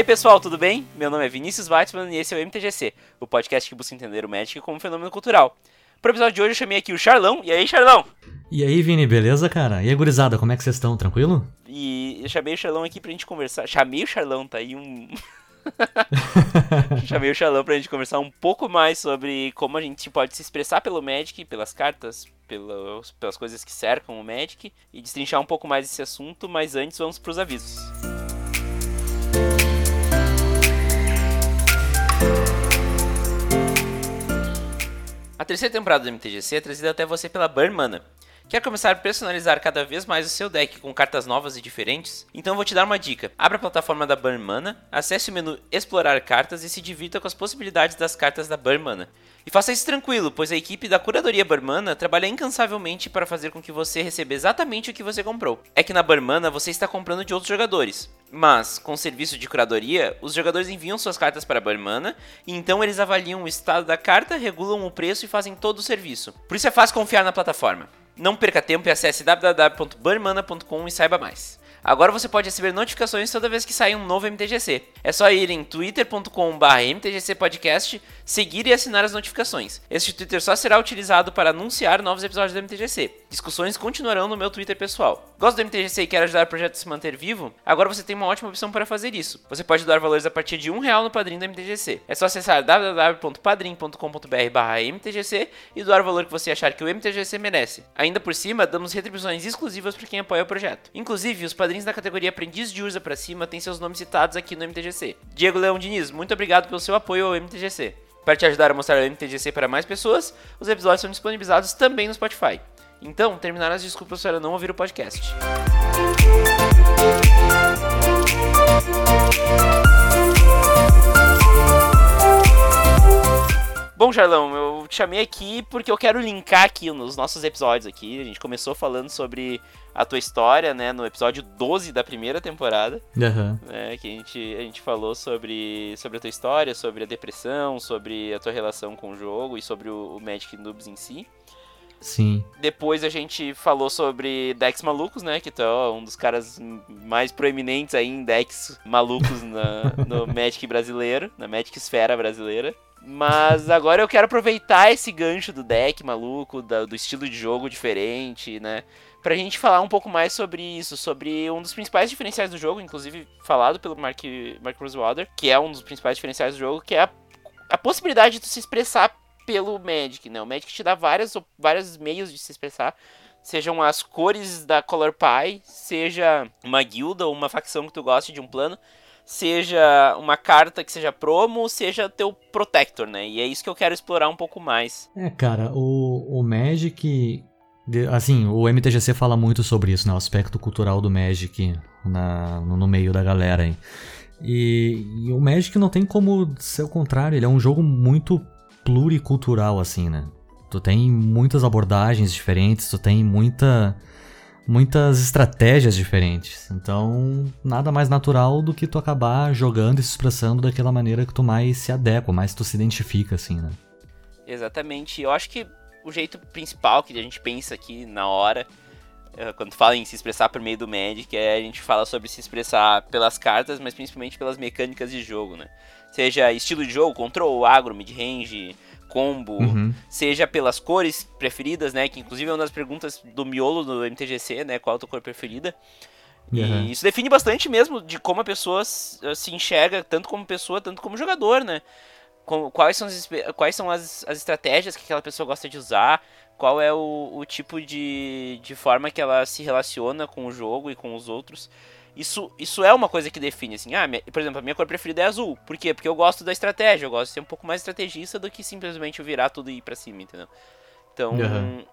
E aí pessoal, tudo bem? Meu nome é Vinícius Weissman e esse é o MTGC, o podcast que busca entender o Magic como um fenômeno cultural. Para o episódio de hoje eu chamei aqui o Charlão. E aí, Charlão? E aí, Vini, beleza, cara? E aí, gurizada, como é que vocês estão? Tranquilo? E eu chamei o Charlão aqui pra gente conversar. Chamei o Charlão, tá aí um. chamei o Charlão pra gente conversar um pouco mais sobre como a gente pode se expressar pelo Magic, pelas cartas, pelas, pelas coisas que cercam o Magic e destrinchar um pouco mais esse assunto, mas antes vamos pros avisos. A terceira temporada do MTGC é trazida até você pela Burn Mana. Quer começar a personalizar cada vez mais o seu deck com cartas novas e diferentes? Então vou te dar uma dica. Abra a plataforma da Burn Mana, acesse o menu Explorar Cartas e se divirta com as possibilidades das cartas da Burn Mana. E faça isso tranquilo, pois a equipe da curadoria Burmana trabalha incansavelmente para fazer com que você receba exatamente o que você comprou. É que na Burmana você está comprando de outros jogadores. Mas, com o serviço de curadoria, os jogadores enviam suas cartas para a Burmana e então eles avaliam o estado da carta, regulam o preço e fazem todo o serviço. Por isso é fácil confiar na plataforma. Não perca tempo e acesse www.burmana.com e saiba mais. Agora você pode receber notificações toda vez que sair um novo MTGC. É só ir em twitter.com/mtgcpodcast, seguir e assinar as notificações. Este Twitter só será utilizado para anunciar novos episódios do MTGC. Discussões continuarão no meu Twitter pessoal. Gosta do MTGC e quer ajudar o projeto a se manter vivo? Agora você tem uma ótima opção para fazer isso. Você pode doar valores a partir de um real no padrinho do MTGC. É só acessar www.padrim.com.br/mtgc e doar o valor que você achar que o MTGC merece. Ainda por cima, damos retribuições exclusivas para quem apoia o projeto. Inclusive, os padrinhos padrinhos da categoria Aprendiz de Urza para cima têm seus nomes citados aqui no MTGC. Diego Leão Diniz, muito obrigado pelo seu apoio ao MTGC. Para te ajudar a mostrar o MTGC para mais pessoas, os episódios são disponibilizados também no Spotify. Então, terminaram as desculpas para não ouvir o podcast. Bom, Charlão, eu te chamei aqui porque eu quero linkar aqui nos nossos episódios aqui. A gente começou falando sobre a tua história, né, no episódio 12 da primeira temporada. Uhum. Né, que a gente, a gente falou sobre, sobre a tua história, sobre a depressão, sobre a tua relação com o jogo e sobre o, o Magic Noobs em si. Sim. Depois a gente falou sobre decks malucos, né? Que tu é um dos caras mais proeminentes aí em decks malucos na, no Magic brasileiro, na Magic Esfera brasileira. Mas agora eu quero aproveitar esse gancho do deck maluco, da, do estilo de jogo diferente, né? Pra gente falar um pouco mais sobre isso, sobre um dos principais diferenciais do jogo, inclusive falado pelo Mark, Mark Rosewater, que é um dos principais diferenciais do jogo, que é a, a possibilidade de se expressar pelo Magic, né? O Magic te dá várias, vários meios de se expressar, sejam as cores da Color Pie, seja uma guilda ou uma facção que tu goste de um plano, seja uma carta que seja promo, seja teu protector, né? E é isso que eu quero explorar um pouco mais. É, cara, o, o Magic. Assim, o MTGC fala muito sobre isso, né? O aspecto cultural do Magic na, no, meio da galera aí. E, e, o Magic não tem como ser o contrário, ele é um jogo muito pluricultural, assim, né? Tu tem muitas abordagens diferentes, tu tem muita muitas estratégias diferentes. Então, nada mais natural do que tu acabar jogando e se expressando daquela maneira que tu mais se adequa, mais tu se identifica, assim, né? Exatamente. Eu acho que o jeito principal que a gente pensa aqui na hora, eh, quando fala em se expressar por meio do Magic, é a gente fala sobre se expressar pelas cartas, mas principalmente pelas mecânicas de jogo, né? Seja estilo de jogo, control, agro, mid-range, combo, uhum. seja pelas cores preferidas, né? Que inclusive é uma das perguntas do miolo do MTGC, né? Qual a tua cor preferida? Uhum. E isso define bastante mesmo de como a pessoa se enxerga, tanto como pessoa, tanto como jogador, né? Quais são, as, quais são as, as estratégias que aquela pessoa gosta de usar, qual é o, o tipo de, de forma que ela se relaciona com o jogo e com os outros. Isso, isso é uma coisa que define, assim, ah, minha, por exemplo, a minha cor preferida é azul. Por quê? Porque eu gosto da estratégia, eu gosto de ser um pouco mais estrategista do que simplesmente virar tudo e ir pra cima, entendeu? Então, uhum.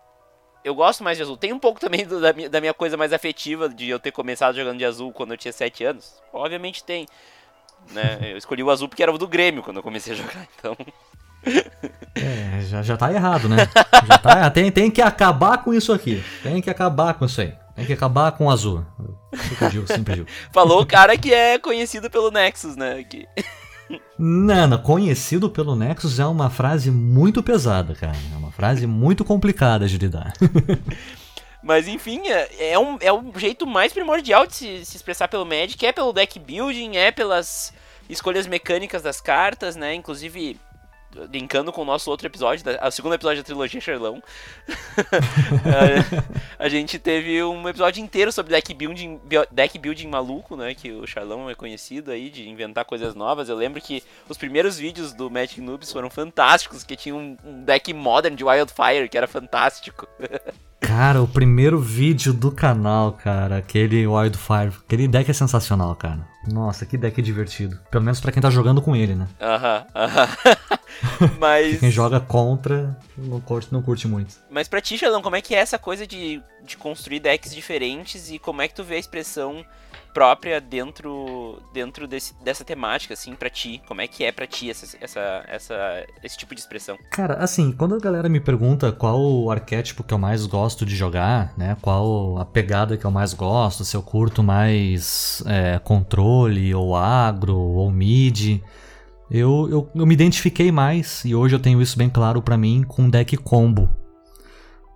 eu gosto mais de azul. Tem um pouco também do, da, minha, da minha coisa mais afetiva de eu ter começado jogando de azul quando eu tinha 7 anos. Obviamente tem. Né? Eu escolhi o azul porque era o do Grêmio quando eu comecei a jogar, então. É, já, já tá errado, né? Já tá, tem, tem que acabar com isso aqui. Tem que acabar com isso aí. Tem que acabar com o azul. Sempre digo, sempre digo. Falou o cara que é conhecido pelo Nexus, né? Que... Não, conhecido pelo Nexus é uma frase muito pesada, cara. É uma frase muito complicada de lidar. Mas enfim, é, é um, é um jeito mais primordial de se, se expressar pelo Magic, é pelo deck building, é pelas escolhas mecânicas das cartas, né? Inclusive, linkando com o nosso outro episódio, o segundo episódio da trilogia Charlão, a gente teve um episódio inteiro sobre deck building, deck building maluco, né? Que o Charlão é conhecido aí de inventar coisas novas. Eu lembro que os primeiros vídeos do Magic Noobs foram fantásticos, que tinha um, um deck modern de Wildfire que era fantástico. Cara, o primeiro vídeo do canal, cara, aquele Wildfire, aquele deck é sensacional, cara. Nossa, que deck divertido. Pelo menos para quem tá jogando com ele, né? Aham, uh aham. -huh, uh -huh. Mas. quem joga contra não curte, não curte muito. Mas pra ti, Sheldon, como é que é essa coisa de, de construir decks diferentes e como é que tu vê a expressão própria dentro dentro desse, dessa temática, assim, para ti? Como é que é para ti essa, essa, essa, esse tipo de expressão? Cara, assim, quando a galera me pergunta qual o arquétipo que eu mais gosto de jogar, né? Qual a pegada que eu mais gosto, se eu curto mais é, controle, ou agro, ou mid... Eu, eu, eu me identifiquei mais, e hoje eu tenho isso bem claro para mim, com deck combo.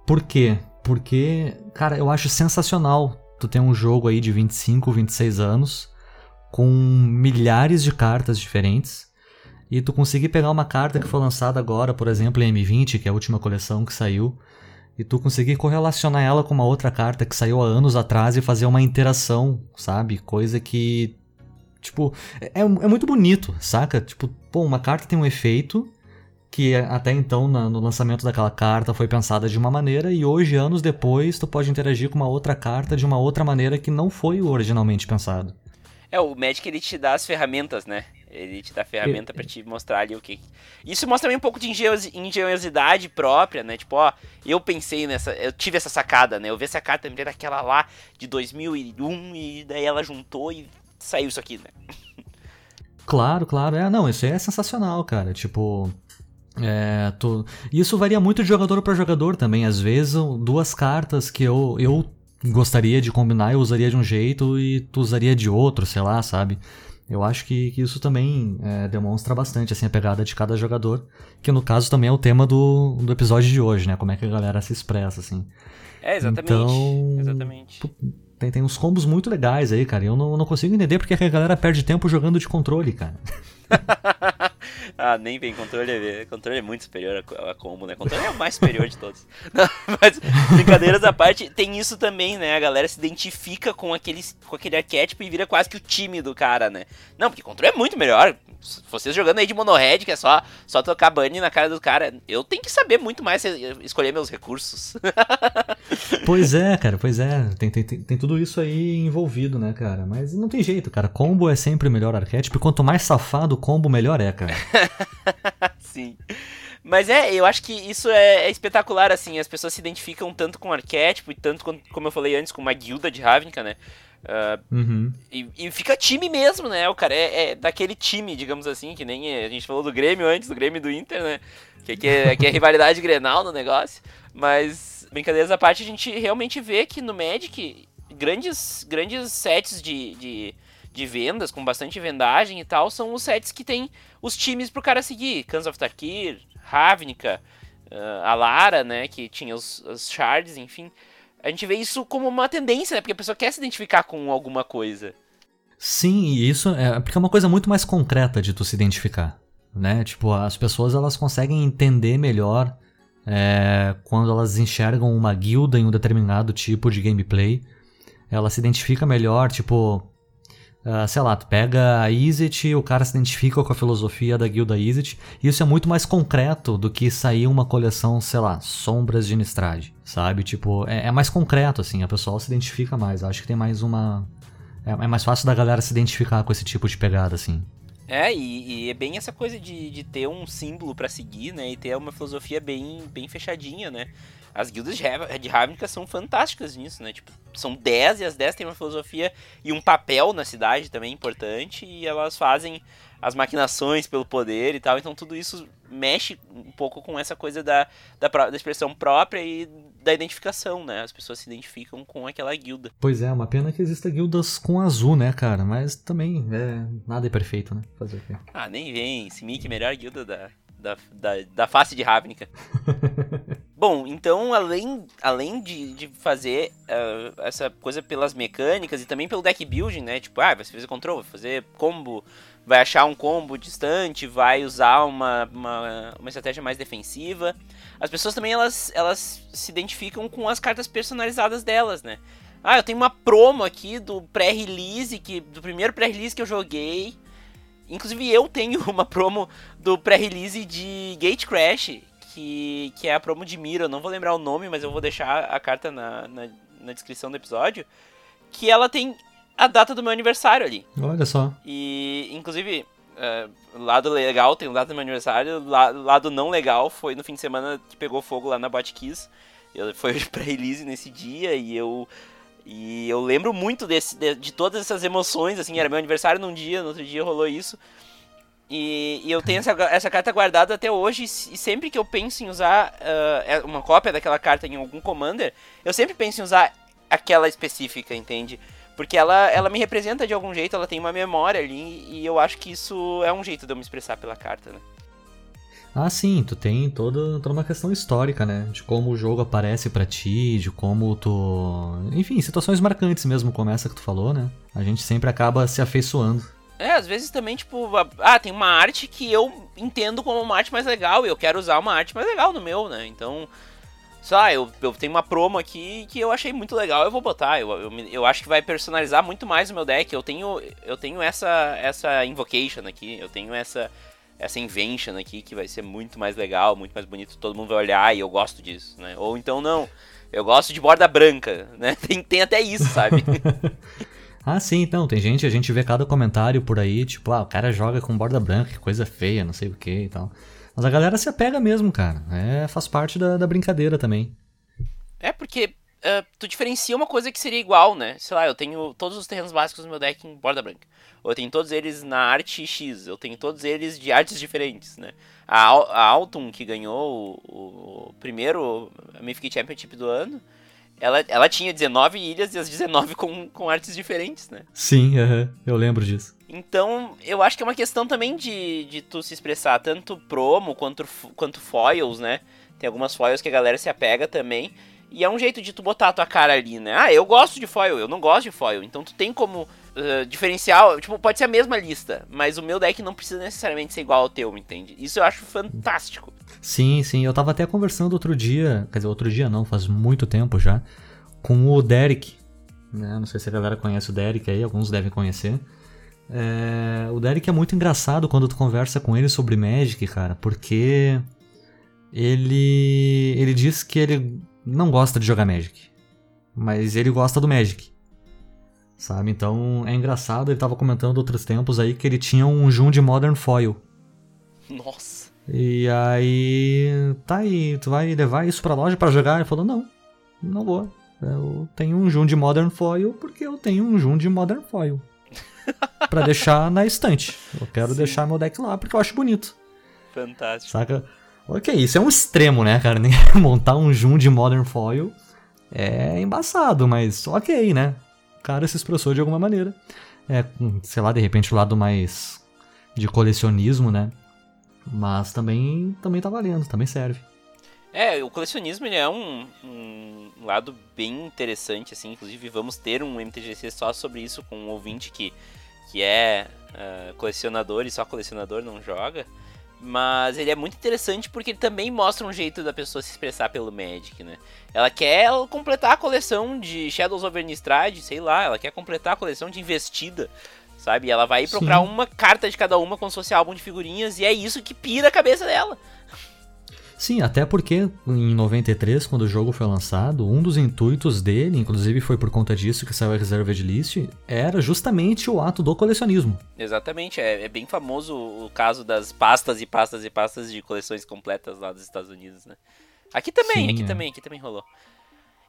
Por quê? Porque, cara, eu acho sensacional tu tem um jogo aí de 25, 26 anos, com milhares de cartas diferentes, e tu conseguir pegar uma carta que foi lançada agora, por exemplo, em M20, que é a última coleção que saiu, e tu conseguir correlacionar ela com uma outra carta que saiu há anos atrás e fazer uma interação, sabe? Coisa que. Tipo, é, é muito bonito, saca? Tipo, pô, uma carta tem um efeito que até então no lançamento daquela carta foi pensada de uma maneira e hoje, anos depois, tu pode interagir com uma outra carta de uma outra maneira que não foi originalmente pensado. É, o Magic ele te dá as ferramentas, né? Ele te dá a ferramenta para te mostrar ali o que. Isso mostra também um pouco de engenhosidade própria, né? Tipo, ó, eu pensei nessa. Eu tive essa sacada, né? Eu vi essa carta, lembrei daquela lá de 2001 e daí ela juntou e saiu isso aqui, né? Claro, claro. É, não, isso aí é sensacional, cara. Tipo, é, tô... Isso varia muito de jogador para jogador também. Às vezes, duas cartas que eu, eu gostaria de combinar, eu usaria de um jeito e tu usaria de outro, sei lá, sabe? Eu acho que, que isso também é, demonstra bastante assim, a pegada de cada jogador, que no caso também é o tema do, do episódio de hoje, né? Como é que a galera se expressa, assim. É, exatamente. Então, exatamente. Tem, tem uns combos muito legais aí, cara. Eu não, não consigo entender porque a galera perde tempo jogando de controle, cara. ah, nem vem, controle controle é muito superior a, a combo, né? Controle é o mais superior de todos. Não, mas, brincadeiras à parte, tem isso também, né? A galera se identifica com, aquele, com aquele arquétipo e vira quase que o time do cara, né? Não, porque controle é muito melhor. Vocês jogando aí de monohead, que é só, só tocar bunny na cara do cara, eu tenho que saber muito mais escolher meus recursos. pois é, cara, pois é. Tem, tem, tem, tem tudo isso aí envolvido, né, cara? Mas não tem jeito, cara. Combo é sempre o melhor arquétipo. E quanto mais safado o combo, melhor é, cara. Sim. Mas é, eu acho que isso é, é, espetacular, assim. As pessoas se identificam tanto com o arquétipo e tanto, com, como eu falei antes, com uma guilda de Ravnica, né? Uh, uhum. e, e, fica time mesmo, né? O cara é, é, daquele time, digamos assim, que nem a gente falou do Grêmio antes, do Grêmio e do Inter, né? Que é, é rivalidade grenal no negócio. Mas, brincadeiras à parte, a gente realmente vê que no Magic, grandes, grandes sets de, de, de vendas, com bastante vendagem e tal, são os sets que tem os times pro cara seguir. Cans of Tarkir, Ravnica, uh, a Lara, né? Que tinha os, os shards, enfim a gente vê isso como uma tendência, né? Porque a pessoa quer se identificar com alguma coisa. Sim, e isso é porque é uma coisa muito mais concreta de tu se identificar, né? Tipo, as pessoas elas conseguem entender melhor é, quando elas enxergam uma guilda em um determinado tipo de gameplay. Ela se identifica melhor, tipo, Uh, sei lá, tu pega a Izzet, o cara se identifica com a filosofia da guilda Izzet, e isso é muito mais concreto do que sair uma coleção, sei lá, Sombras de Nistrad, sabe? Tipo, é, é mais concreto, assim, a pessoa se identifica mais, acho que tem mais uma... É, é, mais fácil da galera se identificar com esse tipo de pegada, assim. É, e, e é bem essa coisa de, de ter um símbolo para seguir, né, e ter uma filosofia bem, bem fechadinha, né? As guildas de Ravnica são fantásticas nisso, né? Tipo, são 10 e as 10 têm uma filosofia e um papel na cidade também importante e elas fazem as maquinações pelo poder e tal. Então tudo isso mexe um pouco com essa coisa da, da, da, expressão própria e da identificação, né? As pessoas se identificam com aquela guilda. Pois é, uma pena que exista guildas com azul, né, cara? Mas também é, nada é perfeito, né? Fazer o quê? Ah, nem vem. Simic, melhor guilda da, da, da, da face de Ravnica. Bom, então além, além de, de fazer uh, essa coisa pelas mecânicas e também pelo deck building, né? Tipo, ah, vai fazer control, vai fazer combo, vai achar um combo distante, vai usar uma, uma, uma estratégia mais defensiva. As pessoas também elas, elas se identificam com as cartas personalizadas delas, né? Ah, eu tenho uma promo aqui do pré-release, que do primeiro pré-release que eu joguei. Inclusive eu tenho uma promo do pré-release de Gate Crash, que, que é a promo de Mira. Eu não vou lembrar o nome, mas eu vou deixar a carta na, na, na descrição do episódio. Que ela tem a data do meu aniversário ali. Olha só. E, inclusive, uh, lado legal tem a data do meu aniversário, lado não legal foi no fim de semana que pegou fogo lá na Botkiss. Foi pra release nesse dia e eu e eu lembro muito desse, de, de, todas essas emoções, assim, era meu aniversário num dia, no outro dia rolou isso. E, e eu tenho essa, essa carta guardada até hoje, e sempre que eu penso em usar uh, uma cópia daquela carta em algum commander, eu sempre penso em usar aquela específica, entende? Porque ela, ela me representa de algum jeito, ela tem uma memória ali, e eu acho que isso é um jeito de eu me expressar pela carta, né? Ah, sim, tu tem toda, toda uma questão histórica, né? De como o jogo aparece para ti, de como tu. Enfim, situações marcantes mesmo, como essa que tu falou, né? A gente sempre acaba se afeiçoando. É, às vezes também, tipo, ah, tem uma arte que eu entendo como uma arte mais legal e eu quero usar uma arte mais legal no meu, né? Então, sei lá, eu, eu tenho uma promo aqui que eu achei muito legal, eu vou botar. Eu, eu, eu acho que vai personalizar muito mais o meu deck. Eu tenho, eu tenho essa, essa Invocation aqui, eu tenho essa essa invention aqui que vai ser muito mais legal, muito mais bonito, todo mundo vai olhar e eu gosto disso, né? Ou então não, eu gosto de borda branca, né? Tem, tem até isso, sabe? ah, sim, então, tem gente, a gente vê cada comentário por aí, tipo, ah, o cara joga com borda branca, que coisa feia, não sei o que e tal. Mas a galera se apega mesmo, cara. É, faz parte da, da brincadeira também. É, porque uh, tu diferencia uma coisa que seria igual, né? Sei lá, eu tenho todos os terrenos básicos do meu deck em borda branca. Ou eu tenho todos eles na arte X, eu tenho todos eles de artes diferentes, né? A, a Alton, que ganhou o, o primeiro Mythic Championship do ano, ela, ela tinha 19 ilhas e as 19 com, com artes diferentes, né? Sim, eu lembro disso. Então, eu acho que é uma questão também de, de tu se expressar, tanto promo quanto, quanto foils, né? Tem algumas foils que a galera se apega também. E é um jeito de tu botar a tua cara ali, né? Ah, eu gosto de foil, eu não gosto de foil. Então tu tem como uh, diferencial, tipo, pode ser a mesma lista, mas o meu deck não precisa necessariamente ser igual ao teu, entende? Isso eu acho fantástico. Sim, sim. Eu tava até conversando outro dia, quer dizer, outro dia não, faz muito tempo já, com o Derek. Né? Não sei se a galera conhece o Derek aí, alguns devem conhecer. É, o Derek é muito engraçado quando tu conversa com ele sobre Magic, cara, porque ele ele diz que ele não gosta de jogar Magic, mas ele gosta do Magic. Sabe? Então é engraçado, ele tava comentando outros tempos aí que ele tinha um Jun de Modern Foil. Nossa. E aí, tá aí, tu vai levar isso pra loja para jogar? Ele falou: "Não, não vou. Eu tenho um Jun de Modern Foil porque eu tenho um Jun de Modern Foil." para deixar na estante. Eu quero Sim. deixar meu deck lá porque eu acho bonito. Fantástico. Saca? Ok, isso é um extremo, né, cara? Montar um Jun de Modern Foil é embaçado, mas ok, né? O cara se expressou de alguma maneira. É, sei lá, de repente o lado mais de colecionismo, né? Mas também, também tá valendo, também serve. É, o colecionismo ele é um, um lado bem interessante, assim. Inclusive, vamos ter um MTGC só sobre isso com um ouvinte que, que é uh, colecionador e só colecionador não joga. Mas ele é muito interessante porque ele também mostra um jeito da pessoa se expressar pelo Magic, né? Ela quer completar a coleção de Shadows over Nistrad, sei lá, ela quer completar a coleção de Investida, sabe? E ela vai procurar Sim. uma carta de cada uma como se fosse álbum de figurinhas e é isso que pira a cabeça dela. Sim, até porque em 93, quando o jogo foi lançado, um dos intuitos dele, inclusive foi por conta disso que saiu a Reserved List, era justamente o ato do colecionismo. Exatamente, é, é, bem famoso o caso das pastas e pastas e pastas de coleções completas lá dos Estados Unidos, né? Aqui também, Sim, aqui é. também, aqui também rolou.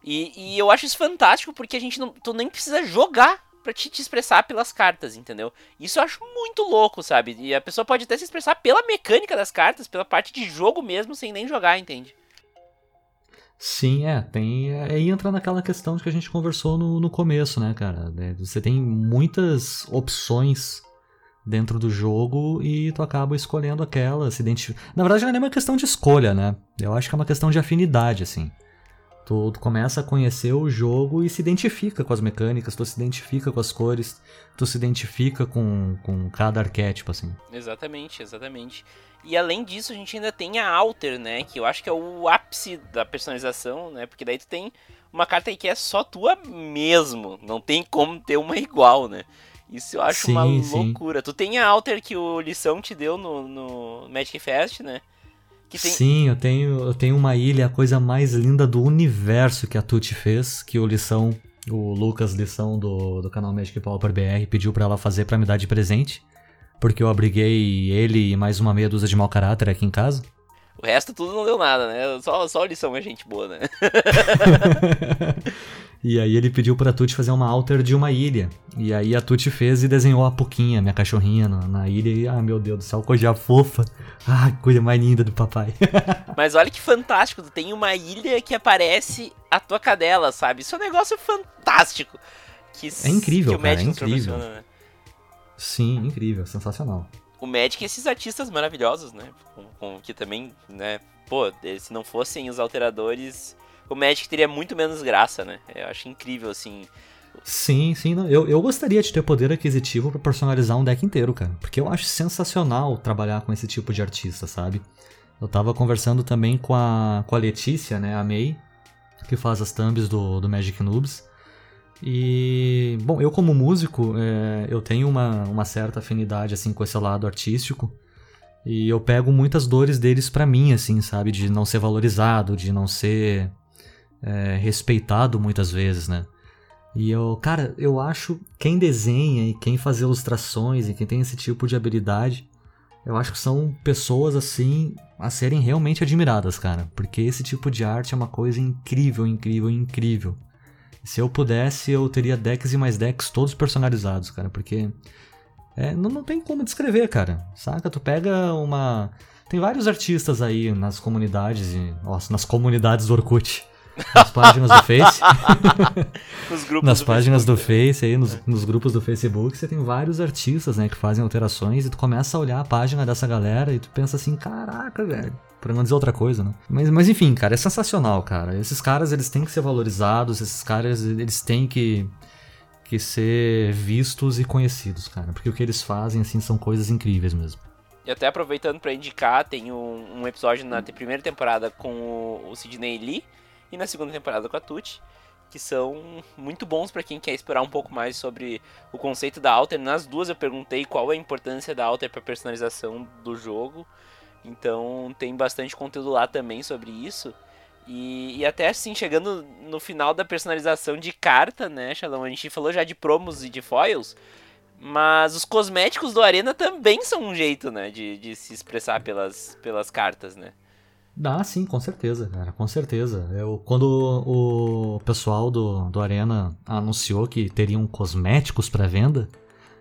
E, e eu acho isso fantástico porque a gente não, tu nem precisa jogar pra te, te, expressar pelas cartas, entendeu? Isso eu acho muito louco, sabe? E a pessoa pode até se expressar pela mecânica das cartas, pela parte de jogo mesmo, sem nem jogar, entende? Sim, é, tem. Aí entra naquela questão que a gente conversou no, no começo, né, cara? É, você tem muitas opções dentro do jogo e tu acaba escolhendo aquela, se identifica. Na verdade, não é nem uma questão de escolha, né? Eu acho que é uma questão de afinidade, assim. Tu, tu, começa a conhecer o jogo e se identifica com as mecânicas, tu se identifica com as cores, tu se identifica com, com cada arquétipo, assim. Exatamente, exatamente. E além disso, a gente ainda tem a Alter, né? Que eu acho que é o ápice da personalização, né? Porque daí tu tem uma carta aí que é só tua mesmo. Não tem como ter uma igual, né? Isso eu acho sim, uma loucura. Sim. Tu tem a Alter que o Lição te deu no, no Magic Fest, né? Tem... Sim, eu tenho, eu tenho uma ilha, a coisa mais linda do universo que a Tuti fez, que o Lição, o Lucas Lição do, do canal Magic Pauper BR, pediu para ela fazer para me dar de presente. Porque eu abriguei ele e mais uma meia dúzia de mau caráter aqui em casa. O resto tudo não deu nada, né? Só, só Lição é gente boa, né? E aí ele pediu pra Tuti fazer uma alter de uma ilha. E aí a Tuti fez e desenhou a Puquinha, minha cachorrinha, na, na ilha. E, ah, meu Deus do céu, coisa fofa. Ah, coisa mais linda do papai. Mas olha que fantástico, tem uma ilha que aparece a tua cadela, sabe? Isso é um negócio fantástico. Que, é incrível, que cara, é incrível. Né? Sim, incrível, sensacional. O Magic e esses artistas maravilhosos, né? Com, com, que também, né? Pô, se não fossem os alteradores, o Magic teria muito menos graça, né? Eu acho incrível, assim. Sim, sim. Não. Eu, eu gostaria de ter poder aquisitivo para personalizar um deck inteiro, cara. Porque eu acho sensacional trabalhar com esse tipo de artista, sabe? Eu tava conversando também com a, com a Letícia, né? A May, que faz as thumbs do, do Magic Noobs. E, bom, eu como músico, é, eu tenho uma, uma certa afinidade, assim, com esse lado artístico. E eu pego muitas dores deles para mim, assim, sabe? De não ser valorizado, de não ser é, respeitado muitas vezes, né? E eu, cara, eu acho quem desenha e quem faz ilustrações e quem tem esse tipo de habilidade, eu acho que são pessoas assim a serem realmente admiradas, cara, porque esse tipo de arte é uma coisa incrível, incrível, incrível. Se eu pudesse, eu teria decks e mais decks todos personalizados, cara, porque é, não, não tem como descrever, cara. Saca? Tu pega uma. Tem vários artistas aí nas comunidades, e, nossa, nas comunidades do Orkut nas páginas do Face. nas do páginas Facebook, do Face, aí, nos, é. nos, grupos do Facebook, você tem vários artistas, né, que fazem alterações e tu começa a olhar a página dessa galera e tu pensa assim, caraca, velho. Pra não dizer outra coisa, né? Mas, mas enfim, cara, é sensacional, cara. Esses caras, eles têm que ser valorizados, esses caras, eles têm que, que ser vistos e conhecidos, cara. Porque o que eles fazem, assim, são coisas incríveis mesmo. E até aproveitando para indicar, tem um, um, episódio na primeira temporada com o, o Sidney Lee, e na segunda temporada com a Tuti, que são muito bons para quem quer explorar um pouco mais sobre o conceito da Alter. Nas duas eu perguntei qual é a importância da Alter para personalização do jogo. Então tem bastante conteúdo lá também sobre isso. E, e, até assim, chegando no final da personalização de carta, né, Shalom? A gente falou já de promos e de foils. Mas os cosméticos do Arena também são um jeito, né, de, de se expressar pelas, pelas cartas, né? Dá sim, com certeza, cara, com certeza. Eu, quando o pessoal do, do Arena anunciou que teriam cosméticos para venda,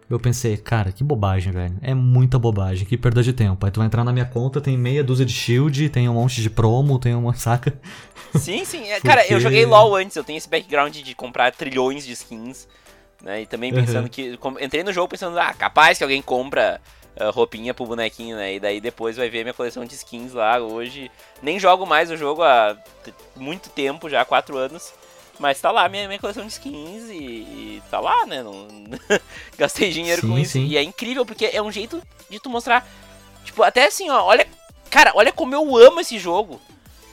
eu pensei, cara, que bobagem, velho. É muita bobagem, que perda de tempo. Aí tu vai entrar na minha conta, tem meia dúzia de shield, tem um monte de promo, tem uma saca. Sim, sim. É, Porque... Cara, eu joguei LOL antes, eu tenho esse background de comprar trilhões de skins. Né? E também pensando uhum. que. Entrei no jogo pensando, ah, capaz que alguém compra roupinha pro bonequinho, né? E daí depois vai ver minha coleção de skins lá. Hoje nem jogo mais o jogo há muito tempo, já há 4 anos. Mas tá lá minha, minha coleção de skins e, e tá lá, né? Não... Gastei dinheiro sim, com isso. Sim. E é incrível porque é um jeito de tu mostrar. Tipo, até assim, ó, olha. Cara, olha como eu amo esse jogo.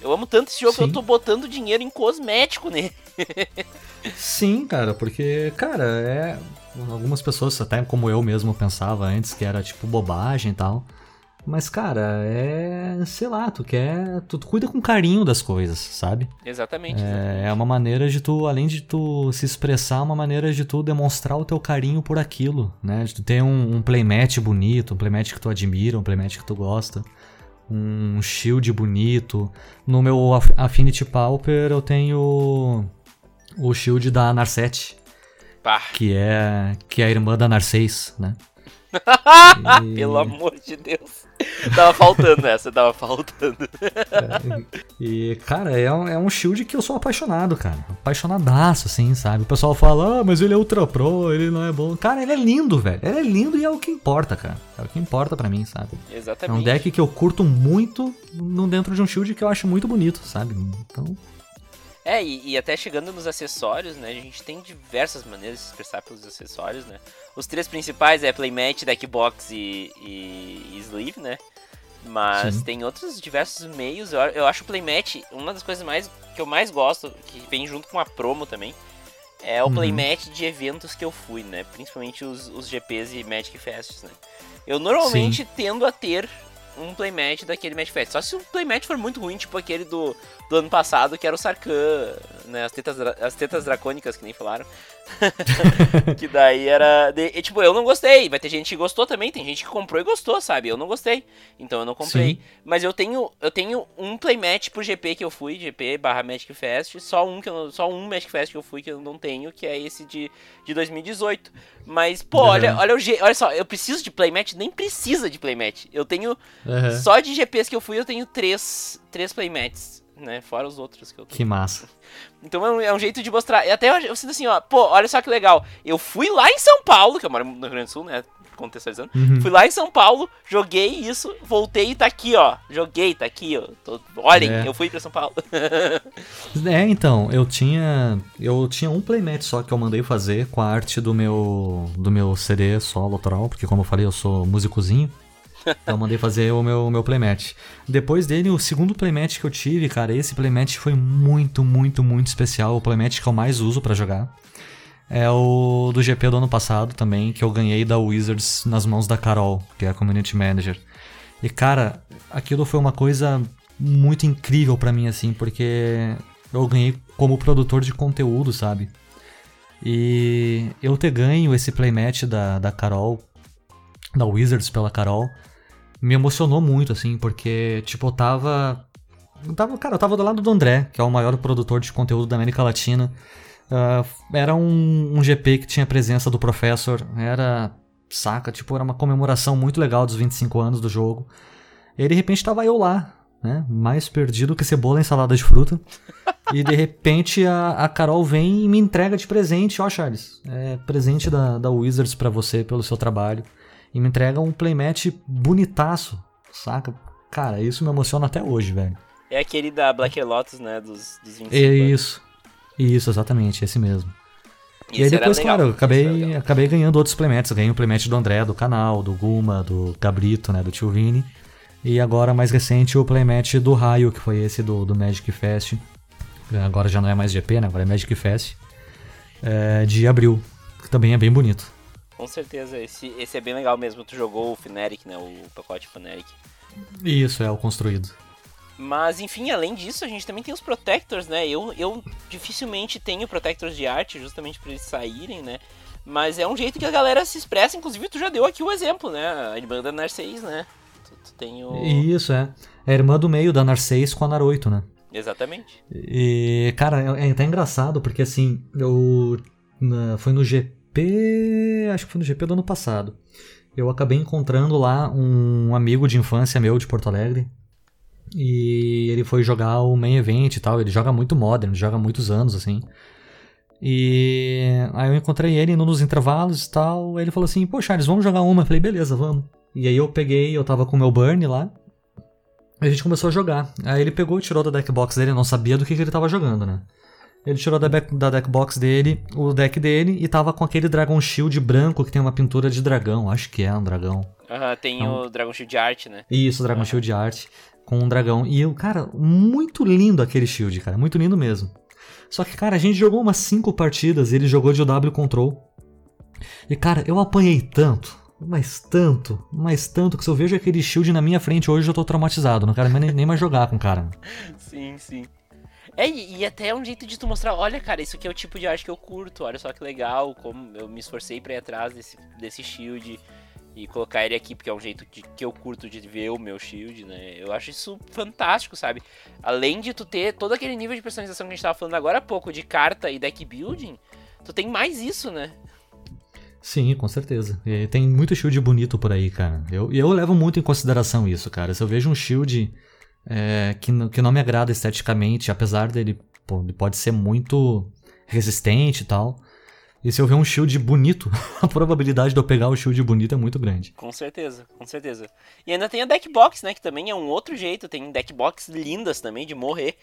Eu amo tanto esse jogo sim. que eu tô botando dinheiro em cosmético nele. Sim, cara, porque, cara, é. Algumas pessoas, até como eu mesmo pensava antes, que era tipo bobagem e tal. Mas, cara, é. Sei lá, tu quer. Tu, tu cuida com carinho das coisas, sabe? Exatamente, é, é uma maneira de tu, além de tu se expressar, uma maneira de tu demonstrar o teu carinho por aquilo, né? De tu ter um, um playmat bonito, um playmat que tu admira, um playmat que tu gosta um shield bonito. No meu Affinity Pauper eu tenho o shield da Narset. Que é, que é a irmã da Narcês, né? e... Pelo amor de Deus. tava faltando essa, tava faltando. É, e, cara, é um, é um shield que eu sou apaixonado, cara. Apaixonadaço, assim, sabe? O pessoal fala, ah, mas ele é ultra pro, ele não é bom. Cara, ele é lindo, velho. Ele é lindo e é o que importa, cara. É o que importa para mim, sabe? Exatamente. É um deck que eu curto muito dentro de um shield que eu acho muito bonito, sabe? Então, é, e, e, até chegando nos acessórios, né? A gente tem diversas maneiras de se expressar pelos acessórios, né? Os três principais é Playmat, Deckbox e, e, e Sleeve, né? Mas Sim. tem outros diversos meios. Eu, eu acho o Playmat uma das coisas mais que eu mais gosto, que vem junto com a promo também. É o uhum. playmat de eventos que eu fui, né? Principalmente os, os GPs e Magic Fests, né? Eu normalmente Sim. tendo a ter um playmat daquele Match Fest. Só se o playmat for muito ruim, tipo aquele do, do ano passado, que era o Sarkhan, né? As tetas, as tetas dracônicas, que nem falaram. que daí era. De, e, tipo, eu não gostei. Vai ter gente que gostou também. Tem gente que comprou e gostou, sabe? Eu não gostei. Então eu não comprei. Sim. Mas eu tenho, eu tenho um playmat pro GP que eu fui, GP barra Magic Fest. Só um, que eu, só um Magic Fest que eu fui que eu não tenho, que é esse de, de 2018. Mas, pô, uhum. olha, olha, o, olha só, eu preciso de playmat, nem precisa de playmat. Eu tenho. Uhum. Só de GPs que eu fui, eu tenho três, três playmats né? Fora os outros que eu tenho. Que massa. Então é um, é um, jeito de mostrar. E até eu, eu, sinto assim, ó, pô, olha só que legal. Eu fui lá em São Paulo, que eu moro no Rio Grande do Sul, né? Contextualizando. Uhum. Fui lá em São Paulo, joguei isso, voltei e tá aqui, ó. Joguei, tá aqui, ó. Tô, olhem, é. eu fui pra São Paulo. é, então, eu tinha. Eu tinha um playmat só que eu mandei fazer com a arte do meu. do meu CD solo autoral, porque como eu falei, eu sou músicozinho. Então eu mandei fazer o meu, meu playmat. Depois dele, o segundo playmat que eu tive, cara, esse playmat foi muito, muito, muito especial. O playmat que eu mais uso para jogar. É o do GP do ano passado também, que eu ganhei da Wizards nas mãos da Carol, que é a Community Manager. E cara, aquilo foi uma coisa muito incrível para mim, assim, porque eu ganhei como produtor de conteúdo, sabe? E eu ter ganho esse playmat da, da Carol, da Wizards pela Carol, me emocionou muito, assim, porque, tipo, eu tava. Eu tava cara, eu tava do lado do André, que é o maior produtor de conteúdo da América Latina. Uh, era um, um GP que tinha a presença do Professor, era. Saca? Tipo, era uma comemoração muito legal dos 25 anos do jogo. E de repente tava eu lá, né? Mais perdido que cebola em salada de fruta. e de repente a, a Carol vem e me entrega de presente, ó, Charles. É presente da, da Wizards para você pelo seu trabalho e me entrega um playmat bonitaço, saca? Cara, isso me emociona até hoje, velho. É aquele da Black Lotus, né? Dos, dos 25 é Isso. Isso, exatamente, esse mesmo. Isso e aí depois, claro, eu acabei, acabei ganhando outros playmats. ganhei o playmat do André, do canal, do Guma, do Gabrito, né? Do Tio Vini. E agora, mais recente, o playmat do Raio, que foi esse do, do Magic Fest. Agora já não é mais GP, né? Agora é Magic Fest. É, de abril, que também é bem bonito. Com certeza, esse, esse é bem legal mesmo. Tu jogou o Fnatic, né? O pacote Fnatic. Isso, é o construído. Mas, enfim, além disso, a gente também tem os Protectors, né? Eu, eu dificilmente tenho Protectors de arte, justamente para eles saírem, né? Mas é um jeito que a galera se expressa, inclusive tu já deu aqui o exemplo, né? A irmã da Narcês, né? Tu, tu tem o... Isso, é. É a irmã do meio da Narcês com a Naroito, né? Exatamente. E, cara, é, é até engraçado, porque assim, eu... Na, foi no GP Acho que foi no GP do ano passado. Eu acabei encontrando lá um amigo de infância meu de Porto Alegre. E ele foi jogar o main event e tal. Ele joga muito modern, joga muitos anos, assim. E aí eu encontrei ele nos intervalos e tal. Ele falou assim: Pô, Charles, vamos jogar uma. Eu falei: Beleza, vamos. E aí eu peguei, eu tava com o meu burn lá. A gente começou a jogar. Aí ele pegou, tirou da deckbox dele, não sabia do que, que ele tava jogando, né? Ele tirou da, back, da deckbox dele o deck dele e tava com aquele Dragon Shield branco que tem uma pintura de dragão. Acho que é um dragão. Aham, tem então, o Dragon Shield Art, né? Isso, o Dragon uhum. Shield Art com um dragão. E eu, cara, muito lindo aquele shield, cara. Muito lindo mesmo. Só que, cara, a gente jogou umas 5 partidas e ele jogou de W Control. E, cara, eu apanhei tanto, mas tanto, mas tanto, que se eu vejo aquele shield na minha frente hoje eu tô traumatizado. Não quero nem, nem mais jogar com o cara. sim, sim. É, e até é um jeito de tu mostrar, olha, cara, isso aqui é o tipo de arte que eu curto, olha só que legal, como eu me esforcei pra ir atrás desse, desse shield e colocar ele aqui, porque é um jeito de, que eu curto de ver o meu shield, né? Eu acho isso fantástico, sabe? Além de tu ter todo aquele nível de personalização que a gente tava falando agora há pouco, de carta e deck building, tu tem mais isso, né? Sim, com certeza. E tem muito shield bonito por aí, cara. Eu, eu levo muito em consideração isso, cara. Se eu vejo um shield é, que, que não me agrada esteticamente, apesar dele pô, ele pode ser muito resistente e tal. E se eu ver um shield bonito, a probabilidade de eu pegar o shield bonito é muito grande. Com certeza, com certeza. E ainda tem a deck box, né? Que também é um outro jeito. Tem deck box lindas também de morrer.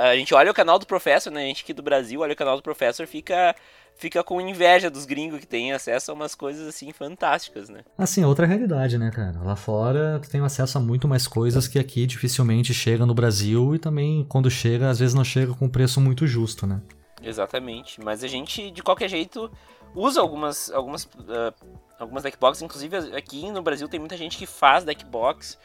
a gente olha o canal do Professor, né? A gente aqui do Brasil olha o canal do Professor fica fica com inveja dos gringos que têm acesso a umas coisas assim fantásticas, né? Assim, outra realidade, né, cara? Lá fora tu tem acesso a muito mais coisas que aqui dificilmente chega no Brasil e também quando chega, às vezes não chega com preço muito justo, né? Exatamente, mas a gente de qualquer jeito usa algumas algumas uh, algumas deckbox, inclusive aqui no Brasil tem muita gente que faz deckbox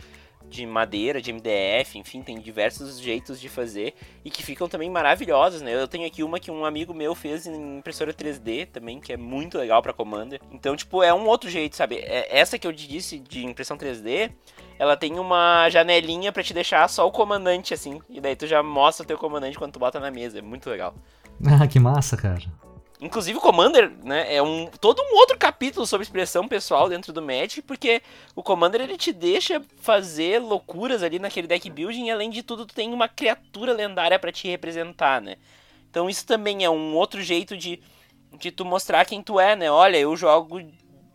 de madeira, de MDF, enfim, tem diversos jeitos de fazer e que ficam também maravilhosos, né? Eu tenho aqui uma que um amigo meu fez em impressora 3D também, que é muito legal para Commander. Então, tipo, é um outro jeito, sabe? É, essa que eu te disse de impressão 3D, ela tem uma janelinha para te deixar só o comandante assim, e daí tu já mostra o teu comandante quando tu bota na mesa, é muito legal. Ah, que massa, cara. Inclusive o Commander, né, é um todo um outro capítulo sobre expressão pessoal dentro do Magic, porque o Commander ele te deixa fazer loucuras ali naquele deck building e além de tudo tu tem uma criatura lendária para te representar, né? Então isso também é um outro jeito de de tu mostrar quem tu é, né? Olha, eu jogo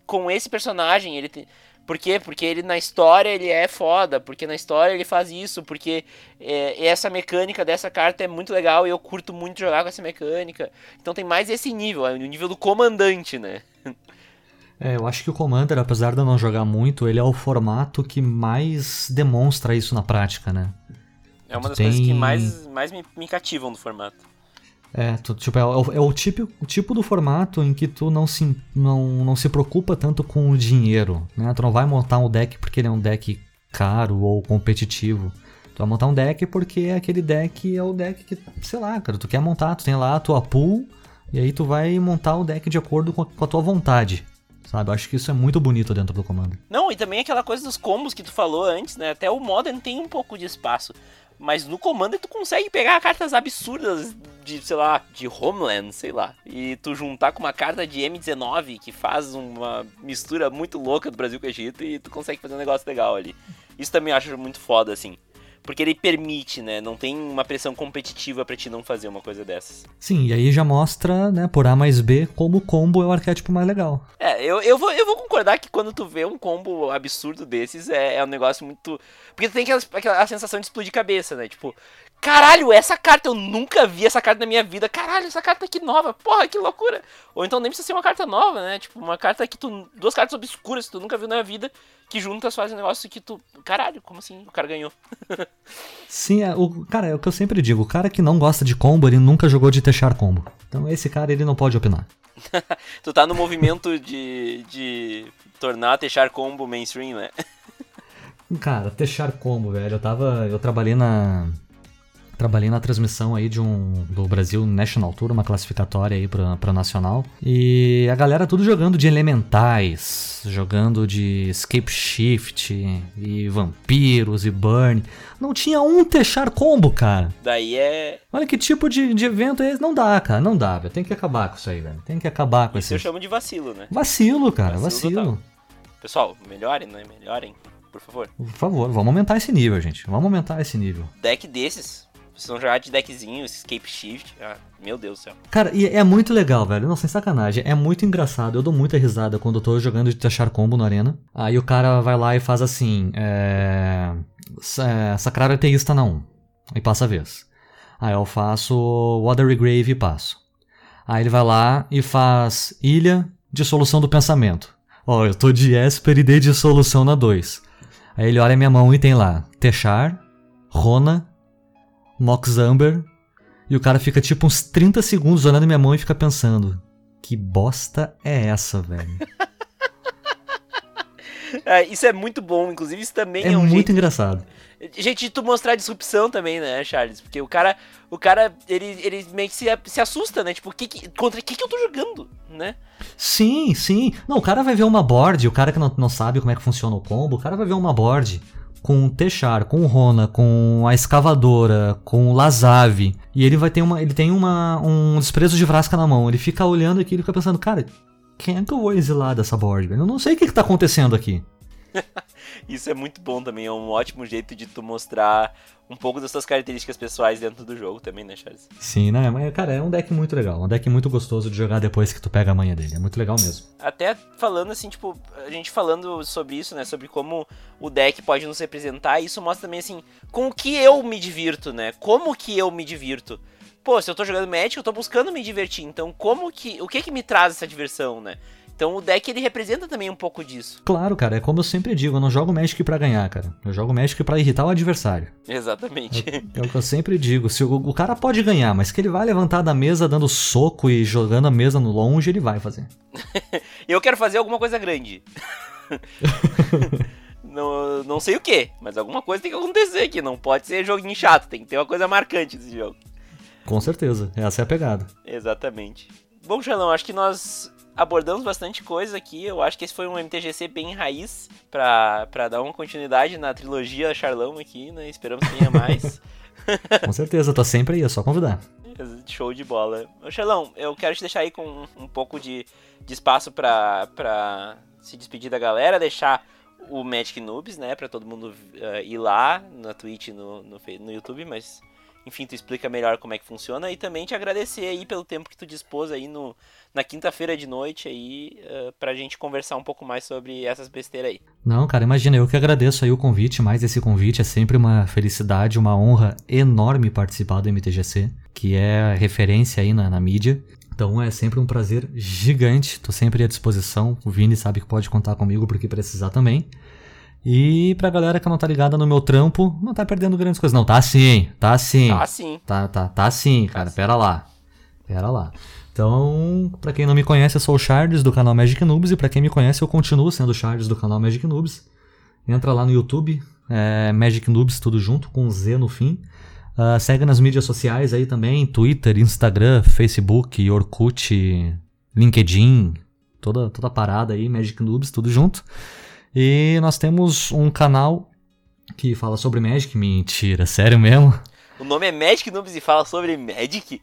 com esse personagem, ele tem por quê? Porque ele na história ele é foda, porque na história ele faz isso, porque é, essa mecânica dessa carta é muito legal e eu curto muito jogar com essa mecânica. Então tem mais esse nível, é o nível do comandante, né? É, eu acho que o Commander, apesar de eu não jogar muito, ele é o formato que mais demonstra isso na prática, né? É uma das tem... coisas que mais, mais me, me cativam do formato. É, tu, tipo, é, é, o, tipo, o tipo do formato em que tu não se, não, não se preocupa tanto com o dinheiro, né? Tu não vai montar um deck porque ele é um deck caro ou competitivo. Tu vai montar um deck porque aquele deck é o deck que, sei lá, cara, tu quer montar, tu tem lá a tua pool e aí tu vai montar o deck de acordo com a, com a tua vontade. Sabe? Eu acho que isso é muito bonito dentro do comando. Não, e também aquela coisa dos combos que tu falou antes, né? Até o Modern tem um pouco de espaço. Mas no Commander tu consegue pegar cartas absurdas de, sei lá, de Homeland, sei lá. E tu juntar com uma carta de M19 que faz uma mistura muito louca do Brasil com o Egito e tu consegue fazer um negócio legal ali. Isso também eu acho muito foda, assim. Porque ele permite, né? Não tem uma pressão competitiva para ti não fazer uma coisa dessas. Sim, e aí já mostra, né, por A mais B, como o combo é o arquétipo mais legal. É, eu, eu, vou, eu vou concordar que quando tu vê um combo absurdo desses, é, é um negócio muito. Porque tu tem aquela, aquela sensação de explodir cabeça, né? Tipo, Caralho, essa carta eu nunca vi essa carta na minha vida. Caralho, essa carta aqui nova. Porra, que loucura. Ou então nem precisa ser uma carta nova, né? Tipo, uma carta que tu. Duas cartas obscuras que tu nunca viu na vida. Que juntas fazem um negócio que tu. Caralho, como assim? O cara ganhou. Sim, é, o, cara, é o que eu sempre digo. O cara que não gosta de combo, ele nunca jogou de Techar combo. Então esse cara, ele não pode opinar. tu tá no movimento de. de tornar Techar combo mainstream, né? Cara, Techar combo, velho. Eu tava. Eu trabalhei na trabalhei na transmissão aí de um do Brasil National Tour, uma classificatória aí para para nacional. E a galera tudo jogando de elementais, jogando de escape shift e vampiros e burn. Não tinha um techar combo, cara. Daí é Olha que tipo de, de evento é esse. Não dá, cara. Não dá, velho. Tem que acabar com isso aí, velho. Tem que acabar com isso. Isso eu chamo de vacilo, né? Vacilo, cara. Vacilo. vacilo. Pessoal, melhorem, né? Melhorem, por favor. Por favor, vamos aumentar esse nível, gente. Vamos aumentar esse nível. Deck desses, Precisam jogar de deckzinho, escape shift. Ah, meu Deus do céu. Cara, e é muito legal, velho. Não, sem sacanagem. É muito engraçado. Eu dou muita risada quando eu tô jogando de Tachar Combo no Arena. Aí o cara vai lá e faz assim: é. é Sacrar ateísta na 1. E passa a vez. Aí eu faço Watery Grave e passo. Aí ele vai lá e faz Ilha, Dissolução do Pensamento. Ó, oh, eu tô de Esper e de Dissolução na 2. Aí ele olha minha mão e tem lá Techar, Rona, Mox Amber, e o cara fica tipo uns 30 segundos olhando minha mão e fica pensando: que bosta é essa, velho? é, isso é muito bom, inclusive isso também é, é um muito jeito... engraçado. Gente, de tu mostrar disrupção também, né, Charles? Porque o cara, o cara, ele, ele meio que se, se assusta, né? Tipo, que, que, contra o que, que eu tô jogando, né? Sim, sim. Não, o cara vai ver uma board, o cara que não, não sabe como é que funciona o combo, o cara vai ver uma board com o Techar, com o Rona, com a escavadora, com o Lazave, e ele vai ter uma, ele tem uma, um desprezo de frasca na mão. Ele fica olhando aqui e fica pensando, cara, quem é que eu vou exilar dessa board? Eu não sei o que, que tá acontecendo aqui. Isso é muito bom também, é um ótimo jeito de tu mostrar um pouco das suas características pessoais dentro do jogo também, né, Charles? Sim, né? Mas, cara, é um deck muito legal. Um deck muito gostoso de jogar depois que tu pega a manha dele. É muito legal mesmo. Até falando assim, tipo, a gente falando sobre isso, né? Sobre como o deck pode nos representar, isso mostra também, assim, com o que eu me divirto, né? Como que eu me divirto. Pô, se eu tô jogando Magic, eu tô buscando me divertir. Então, como que. O que que me traz essa diversão, né? Então o deck ele representa também um pouco disso. Claro, cara, é como eu sempre digo, eu não jogo Magic para ganhar, cara. Eu jogo Magic para irritar o adversário. Exatamente. É, é, o que eu sempre digo, se o, o, cara pode ganhar, mas que ele vai levantar da mesa dando soco e jogando a mesa no longe, ele vai fazer. eu quero fazer alguma coisa grande. não, não sei o que, mas alguma coisa tem que acontecer aqui. Não pode ser joguinho chato, tem que ter uma coisa marcante nesse jogo. Com certeza, essa é a pegada. Exatamente. Bom, Xalão, acho que nós abordamos bastante coisa aqui. Eu acho que esse foi um MTGC bem raiz pra, pra dar uma continuidade na trilogia Charlão aqui, né? Esperamos que tenha mais. com certeza, tô sempre aí, é só convidar. Show de bola. Charlão, eu quero te deixar aí com um pouco de, de espaço pra, pra se despedir da galera, deixar o Magic Noobs, né, pra todo mundo uh, ir lá na Twitch no, no, no YouTube, mas enfim, tu explica melhor como é que funciona e também te agradecer aí pelo tempo que tu dispôs aí no, na quinta-feira de noite aí uh, pra gente conversar um pouco mais sobre essas besteiras aí. Não, cara, imagina, eu que agradeço aí o convite, mais esse convite é sempre uma felicidade, uma honra enorme participar do MTGC, que é referência aí na, na mídia. Então é sempre um prazer gigante, tô sempre à disposição. O Vini sabe que pode contar comigo porque precisar também. E pra galera que não tá ligada no meu trampo, não tá perdendo grandes coisas. Não, tá sim, tá sim. Tá sim. Tá, tá, tá sim, cara. Tá Pera lá. Pera lá. Então, para quem não me conhece, eu sou o Charles do canal Magic Noobs. E para quem me conhece, eu continuo sendo o Charles do canal Magic Noobs. Entra lá no YouTube, é Magic Noobs, tudo junto, com Z no fim. Uh, segue nas mídias sociais aí também: Twitter, Instagram, Facebook, Orkut, LinkedIn, toda, toda parada aí, Magic Noobs, tudo junto. E nós temos um canal que fala sobre Magic. Mentira, sério mesmo? O nome é Magic Noobs e fala sobre Magic?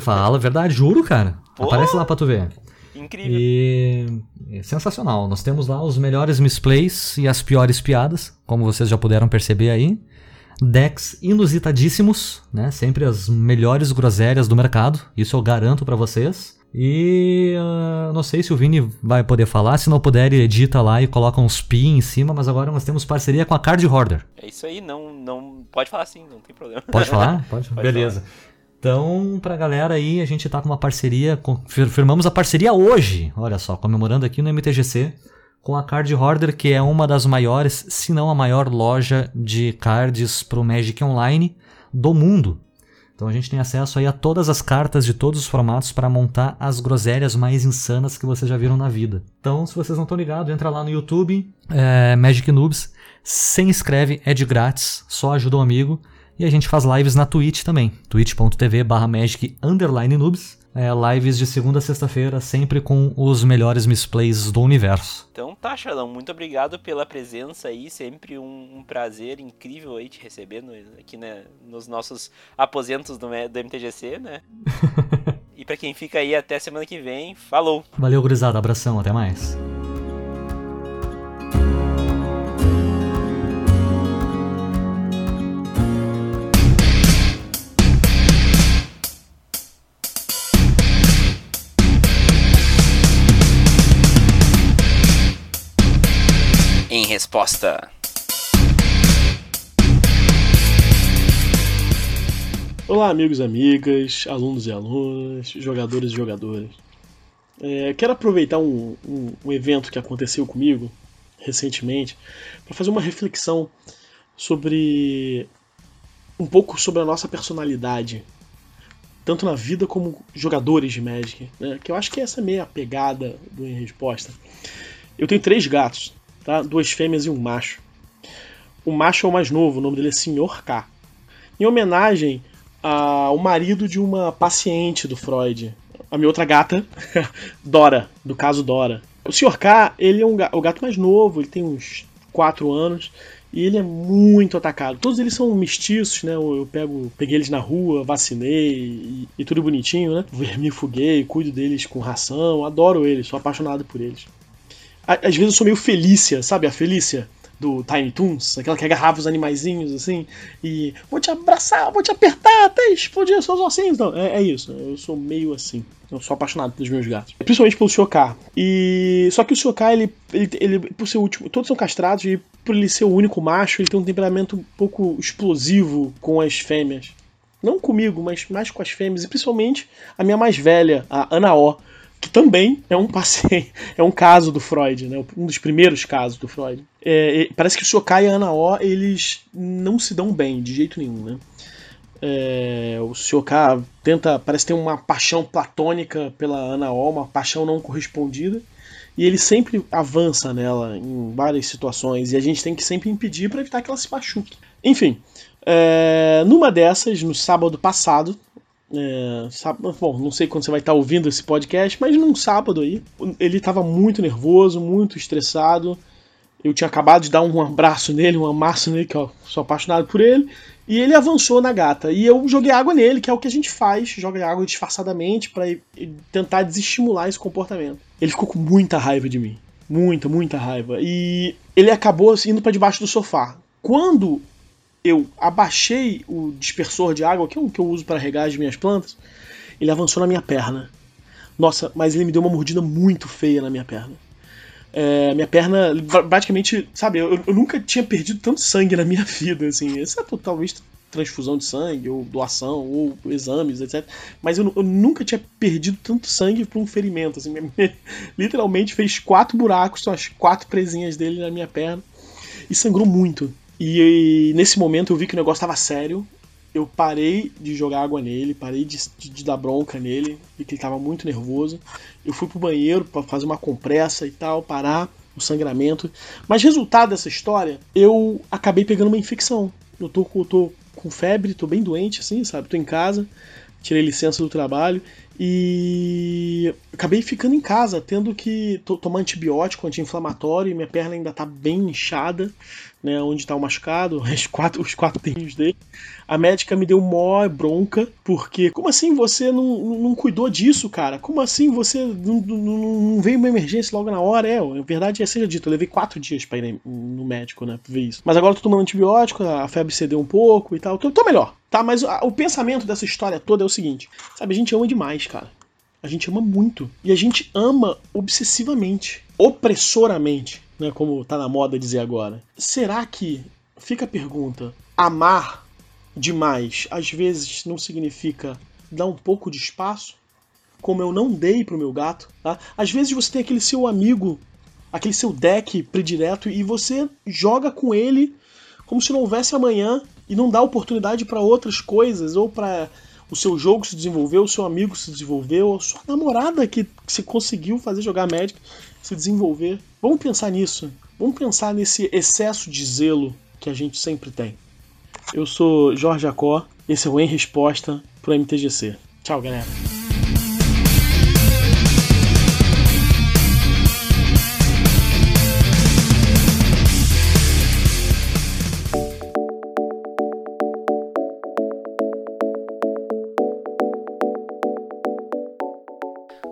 Fala, verdade, juro, cara. Aparece lá pra tu ver. Incrível. E é sensacional. Nós temos lá os melhores misplays e as piores piadas, como vocês já puderam perceber aí. Decks inusitadíssimos, né? Sempre as melhores groselhas do mercado. Isso eu garanto para vocês. E uh, não sei se o Vini vai poder falar, se não puder, ele edita lá e coloca uns pi em cima, mas agora nós temos parceria com a Card Hoarder. É isso aí, não, não pode falar sim, não tem problema. Pode falar? Pode. pode Beleza. Falar. Então, pra galera aí, a gente tá com uma parceria, firmamos a parceria hoje, olha só, comemorando aqui no MTGC, com a Card Hoarder, que é uma das maiores, se não a maior loja de cards pro Magic Online do mundo. Então a gente tem acesso aí a todas as cartas de todos os formatos para montar as groselhas mais insanas que vocês já viram na vida. Então, se vocês não estão ligados, entra lá no YouTube, é, Magic Noobs, se inscreve, é de grátis, só ajuda um amigo. E a gente faz lives na Twitch também, twitch.tv barra magic underline noobs. É, lives de segunda a sexta-feira, sempre com os melhores misplays do universo. Então tá, Xalão, muito obrigado pela presença aí, sempre um, um prazer incrível aí te receber no, aqui né, nos nossos aposentos do, do MTGC, né? e para quem fica aí até semana que vem, falou! Valeu, gurizada, abração, até mais! Resposta. Olá, amigos e amigas, alunos e alunas, jogadores e jogadoras. É, quero aproveitar um, um, um evento que aconteceu comigo recentemente para fazer uma reflexão sobre um pouco sobre a nossa personalidade, tanto na vida como jogadores de Magic, né? que eu acho que essa é meio a pegada do Em Resposta. Eu tenho três gatos, tá? Duas fêmeas e um macho. O macho é o mais novo, o nome dele é Sr. K. Em homenagem ao marido de uma paciente do Freud, a minha outra gata, Dora, do caso Dora. O Sr. K, ele é um, o gato mais novo, ele tem uns 4 anos, E ele é muito atacado. Todos eles são mestiços, né? Eu, pego, peguei eles na rua, vacinei e, e tudo bonitinho, né? Vermifuguei, cuido deles com ração, adoro eles, sou apaixonado por eles. Às vezes eu sou meio Felícia, sabe? A Felícia do Tiny Toons, aquela que agarrava os animaizinhos assim, e vou te abraçar, vou te apertar até explodir seus ossinhos. Não, é, é isso, eu sou meio assim. Eu sou apaixonado pelos meus gatos. Principalmente pelo Shoká. E. Só que o Shoká, ele, ele, ele, por ser último. Todos são castrados e por ele ser o único macho, ele tem um temperamento um pouco explosivo com as fêmeas. Não comigo, mas mais com as fêmeas. E principalmente a minha mais velha, a Ana O que também é um paciente, é um caso do Freud, né? Um dos primeiros casos do Freud. É, parece que o Shokai e a Ana O, eles não se dão bem de jeito nenhum, né? É, o Shokai tenta, parece ter uma paixão platônica pela Ana O, uma paixão não correspondida, e ele sempre avança nela em várias situações, e a gente tem que sempre impedir para evitar que ela se machuque. Enfim, é, numa dessas, no sábado passado, é, sábado, bom, não sei quando você vai estar ouvindo esse podcast, mas num sábado aí, ele estava muito nervoso, muito estressado. Eu tinha acabado de dar um abraço nele, um amasso nele, que eu sou apaixonado por ele, e ele avançou na gata. E eu joguei água nele, que é o que a gente faz, joga água disfarçadamente para tentar desestimular esse comportamento. Ele ficou com muita raiva de mim. Muita, muita raiva. E ele acabou indo para debaixo do sofá. Quando eu abaixei o dispersor de água, que é o que eu uso para regar as minhas plantas, ele avançou na minha perna. Nossa, mas ele me deu uma mordida muito feia na minha perna. É, minha perna, praticamente, sabe, eu, eu, nunca tinha perdido tanto sangue na minha vida, assim, exceto talvez transfusão de sangue, ou doação, ou exames, etc. Mas eu, eu nunca tinha perdido tanto sangue por um ferimento, assim, literalmente fez quatro buracos, são as quatro presinhas dele na minha perna, e sangrou muito. E, e, nesse momento eu vi que o negócio estava sério. Eu parei de jogar água nele, parei de, de, de dar bronca nele, vi que ele estava muito nervoso. Eu fui pro banheiro para fazer uma compressa e tal, parar o sangramento. Mas resultado dessa história, eu acabei pegando uma infecção. Eu tô, eu tô com febre, tô bem doente, assim, sabe? Tô em casa, tirei licença do trabalho e acabei ficando em casa, tendo que tomar antibiótico, anti-inflamatório, e minha perna ainda tá bem inchada né, onde está o machucado, os quatro, os quatro dentinhos dele. A médica me deu mó bronca, porque como assim você não, não cuidou disso, cara? Como assim você não, não, não veio uma emergência logo na hora? É, na verdade, é seja dito, eu levei quatro dias pra ir no médico, né, pra ver isso. Mas agora eu tô tomando antibiótico, a febre cedeu um pouco e tal, tô, tô melhor, tá? Mas o pensamento dessa história toda é o seguinte, sabe, a gente ama demais, cara. A gente ama muito. E a gente ama obsessivamente, opressoramente né, como tá na moda dizer agora. Será que, fica a pergunta, amar demais às vezes não significa dar um pouco de espaço? Como eu não dei pro meu gato, tá? Às vezes você tem aquele seu amigo, aquele seu deck predileto e você joga com ele como se não houvesse amanhã e não dá oportunidade para outras coisas ou para o seu jogo se desenvolver, o seu amigo se desenvolver, ou a sua namorada que, que se conseguiu fazer jogar Magic se desenvolver. Vamos pensar nisso. Vamos pensar nesse excesso de zelo que a gente sempre tem. Eu sou Jorge Jacó, esse é o Em Resposta pro MTGC. Tchau, galera.